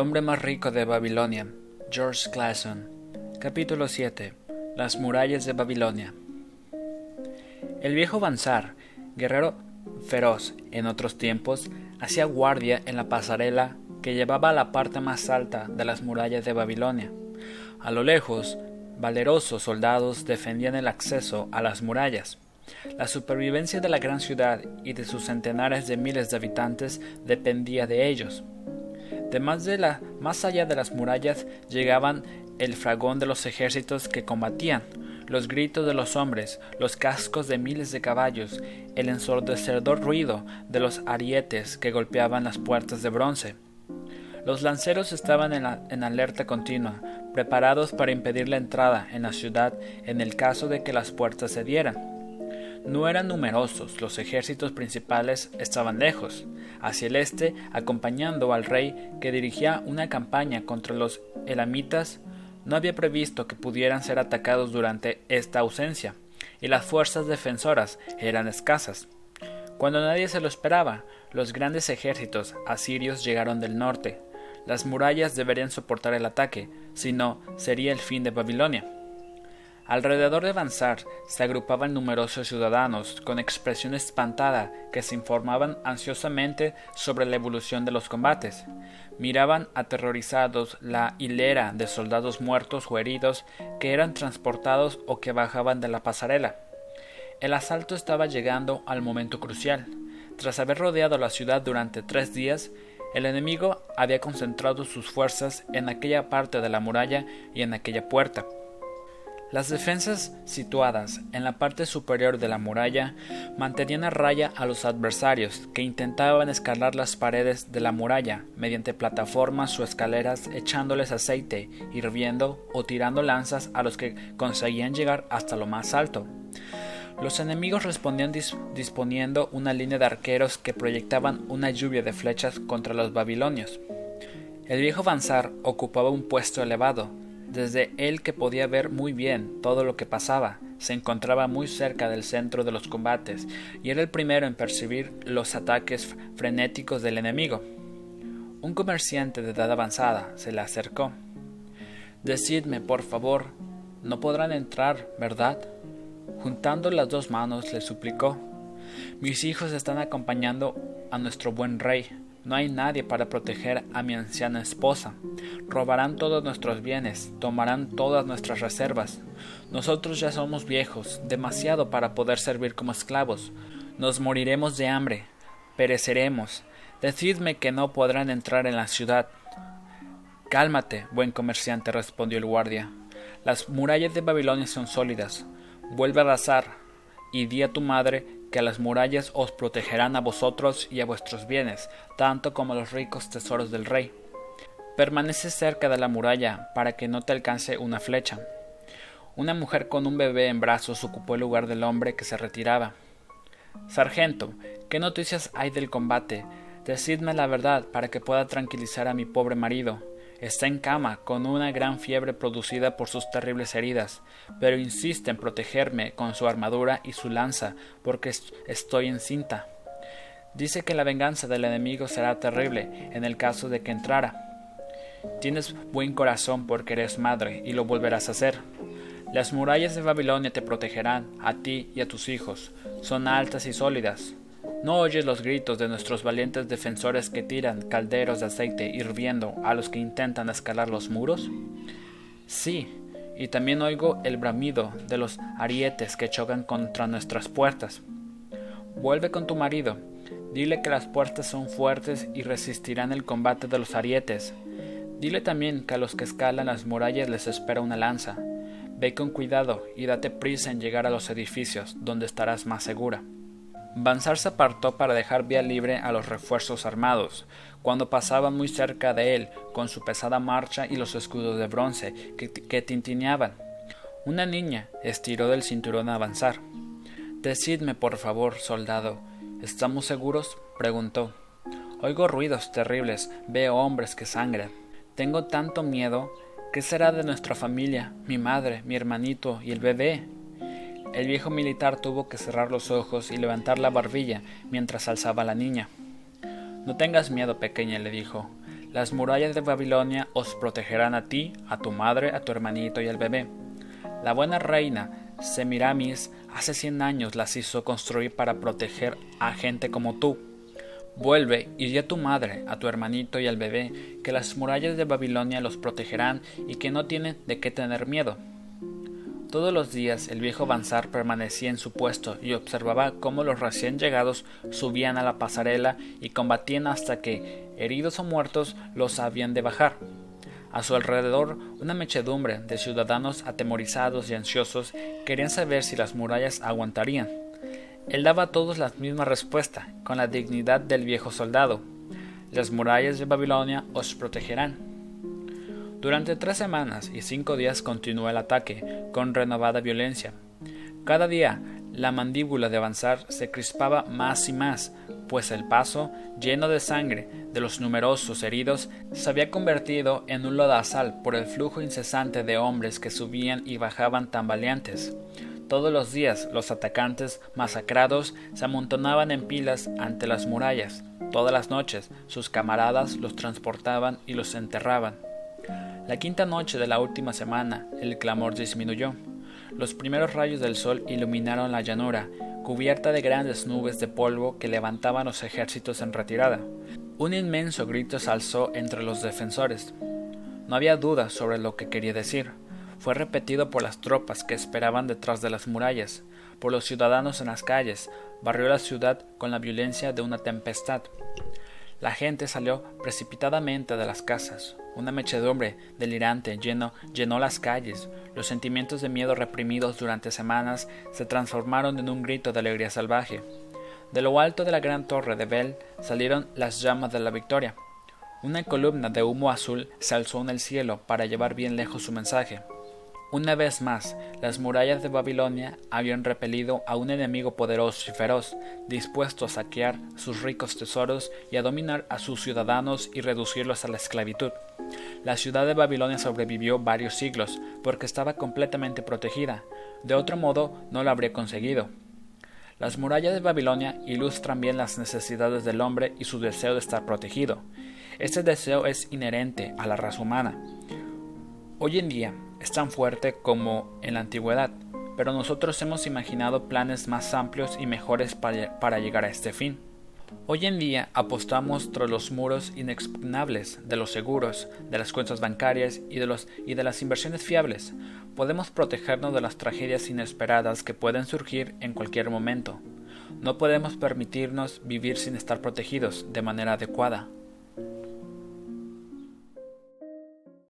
hombre más rico de Babilonia, George Clason. Capítulo 7. Las murallas de Babilonia. El viejo Bansar, guerrero feroz en otros tiempos, hacía guardia en la pasarela que llevaba a la parte más alta de las murallas de Babilonia. A lo lejos, valerosos soldados defendían el acceso a las murallas. La supervivencia de la gran ciudad y de sus centenares de miles de habitantes dependía de ellos. De más, de la, más allá de las murallas llegaban el fragón de los ejércitos que combatían, los gritos de los hombres, los cascos de miles de caballos, el ensordecedor ruido de los arietes que golpeaban las puertas de bronce. Los lanceros estaban en, en, alerta continua, preparados para impedir la entrada en la ciudad en el caso de que las puertas cedieran. No eran numerosos, los ejércitos principales estaban lejos, hacia el este, acompañando al rey que dirigía una campaña contra los elamitas. No había previsto que pudieran ser atacados durante esta ausencia, y las fuerzas defensoras eran escasas. Cuando nadie se lo esperaba, los grandes ejércitos asirios llegaron del norte. Las murallas deberían soportar el ataque, si no, sería el fin de Babilonia. Alrededor de Bansar se agrupaban numerosos ciudadanos con expresión espantada que se informaban ansiosamente sobre la evolución de los combates. Miraban aterrorizados la hilera de soldados muertos o heridos que eran transportados o que bajaban de la pasarela. El asalto estaba llegando al momento crucial. Tras haber rodeado la ciudad durante tres días, el enemigo había concentrado sus fuerzas en aquella parte de la muralla y en aquella puerta. Las defensas situadas en la parte superior de la muralla mantenían a raya a los adversarios que intentaban escalar las paredes de la muralla mediante plataformas o escaleras echándoles aceite, hirviendo o tirando lanzas a los que conseguían llegar hasta lo más alto. Los enemigos respondían disponiendo una línea de arqueros que proyectaban una lluvia de flechas contra los babilonios. El viejo Bansar ocupaba un puesto elevado, desde él que podía ver muy bien todo lo que pasaba, se encontraba muy cerca del centro de los combates y era el primero en percibir los ataques frenéticos del enemigo. Un comerciante de edad avanzada se le acercó. Decidme, por favor, no podrán entrar, ¿verdad? Juntando las dos manos le suplicó. Mis hijos están acompañando a nuestro buen rey. No hay nadie para proteger a mi anciana esposa. Robarán todos nuestros bienes, tomarán todas nuestras reservas. Nosotros ya somos viejos, demasiado para poder servir como esclavos. Nos moriremos de hambre, pereceremos. Decidme que no podrán entrar en la ciudad. Cálmate, buen comerciante, respondió el guardia. Las murallas de Babilonia son sólidas. Vuelve a arrasar, y di a tu madre que las murallas os protegerán a vosotros y a vuestros bienes, tanto como los ricos tesoros del rey. Permanece cerca de la muralla para que no te alcance una flecha. Una mujer con un bebé en brazos ocupó el lugar del hombre que se retiraba. Sargento, ¿qué noticias hay del combate? Decidme la verdad para que pueda tranquilizar a mi pobre marido. Está en cama, con una gran fiebre producida por sus terribles heridas, pero insiste en protegerme con su armadura y su lanza, porque estoy encinta. Dice que la venganza del enemigo será terrible en el caso de que entrara. Tienes buen corazón porque eres madre y lo volverás a hacer. Las murallas de Babilonia te protegerán, a ti y a tus hijos. Son altas y sólidas. ¿No oyes los gritos de nuestros valientes defensores que tiran calderos de aceite hirviendo a los que intentan escalar los muros? Sí, y también oigo el bramido de los arietes que chocan contra nuestras puertas. Vuelve con tu marido, dile que las puertas son fuertes y resistirán el combate de los arietes. Dile también que a los que escalan las murallas les espera una lanza. Ve con cuidado y date prisa en llegar a los edificios, donde estarás más segura. Bansar se apartó para dejar vía libre a los refuerzos armados, cuando pasaban muy cerca de él con su pesada marcha y los escudos de bronce que, que tintineaban. Una niña estiró del cinturón a avanzar. Decidme, por favor, soldado, ¿estamos seguros? preguntó. Oigo ruidos terribles, veo hombres que sangran. Tengo tanto miedo. ¿Qué será de nuestra familia, mi madre, mi hermanito y el bebé? El viejo militar tuvo que cerrar los ojos y levantar la barbilla mientras alzaba a la niña. No tengas miedo, pequeña, le dijo. Las murallas de Babilonia os protegerán a ti, a tu madre, a tu hermanito y al bebé. La buena reina Semiramis hace cien años las hizo construir para proteger a gente como tú. Vuelve y di a tu madre, a tu hermanito y al bebé, que las murallas de Babilonia los protegerán y que no tienen de qué tener miedo. Todos los días el viejo Banzar permanecía en su puesto y observaba cómo los recién llegados subían a la pasarela y combatían hasta que, heridos o muertos, los habían de bajar. A su alrededor, una mechedumbre de ciudadanos atemorizados y ansiosos querían saber si las murallas aguantarían. Él daba a todos la misma respuesta, con la dignidad del viejo soldado. Las murallas de Babilonia os protegerán. Durante tres semanas y cinco días continuó el ataque, con renovada violencia. Cada día la mandíbula de avanzar se crispaba más y más, pues el paso, lleno de sangre de los numerosos heridos, se había convertido en un lodazal por el flujo incesante de hombres que subían y bajaban tambaleantes. Todos los días los atacantes masacrados se amontonaban en pilas ante las murallas. Todas las noches sus camaradas los transportaban y los enterraban. La quinta noche de la última semana, el clamor disminuyó. Los primeros rayos del sol iluminaron la llanura, cubierta de grandes nubes de polvo que levantaban los ejércitos en retirada. Un inmenso grito se alzó entre los defensores. No había duda sobre lo que quería decir. Fue repetido por las tropas que esperaban detrás de las murallas, por los ciudadanos en las calles, barrió la ciudad con la violencia de una tempestad. La gente salió precipitadamente de las casas. Una mechedumbre delirante llenó, llenó las calles. Los sentimientos de miedo reprimidos durante semanas se transformaron en un grito de alegría salvaje. De lo alto de la gran torre de Bell salieron las llamas de la victoria. Una columna de humo azul se alzó en el cielo para llevar bien lejos su mensaje. Una vez más, las murallas de Babilonia habían repelido a un enemigo poderoso y feroz, dispuesto a saquear sus ricos tesoros y a dominar a sus ciudadanos y reducirlos a la esclavitud. La ciudad de Babilonia sobrevivió varios siglos porque estaba completamente protegida, de otro modo no lo habría conseguido. Las murallas de Babilonia ilustran bien las necesidades del hombre y su deseo de estar protegido. Este deseo es inherente a la raza humana. Hoy en día, es tan fuerte como en la antigüedad, pero nosotros hemos imaginado planes más amplios y mejores para, llegar a este fin. Hoy en día apostamos tras los muros inexpugnables de los seguros, de las cuentas bancarias y de, y de las inversiones fiables. Podemos protegernos de las tragedias inesperadas que pueden surgir en cualquier momento. No podemos permitirnos vivir sin estar protegidos de manera adecuada.